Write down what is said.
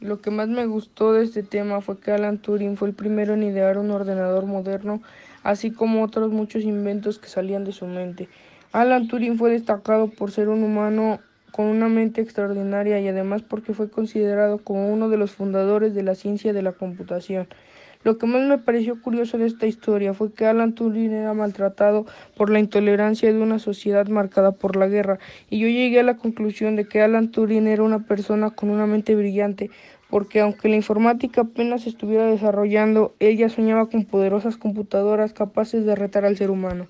Lo que más me gustó de este tema fue que Alan Turing fue el primero en idear un ordenador moderno, así como otros muchos inventos que salían de su mente. Alan Turing fue destacado por ser un humano con una mente extraordinaria y además porque fue considerado como uno de los fundadores de la ciencia de la computación. Lo que más me pareció curioso de esta historia fue que Alan Turing era maltratado por la intolerancia de una sociedad marcada por la guerra, y yo llegué a la conclusión de que Alan Turing era una persona con una mente brillante, porque aunque la informática apenas estuviera desarrollando, él ya soñaba con poderosas computadoras capaces de retar al ser humano.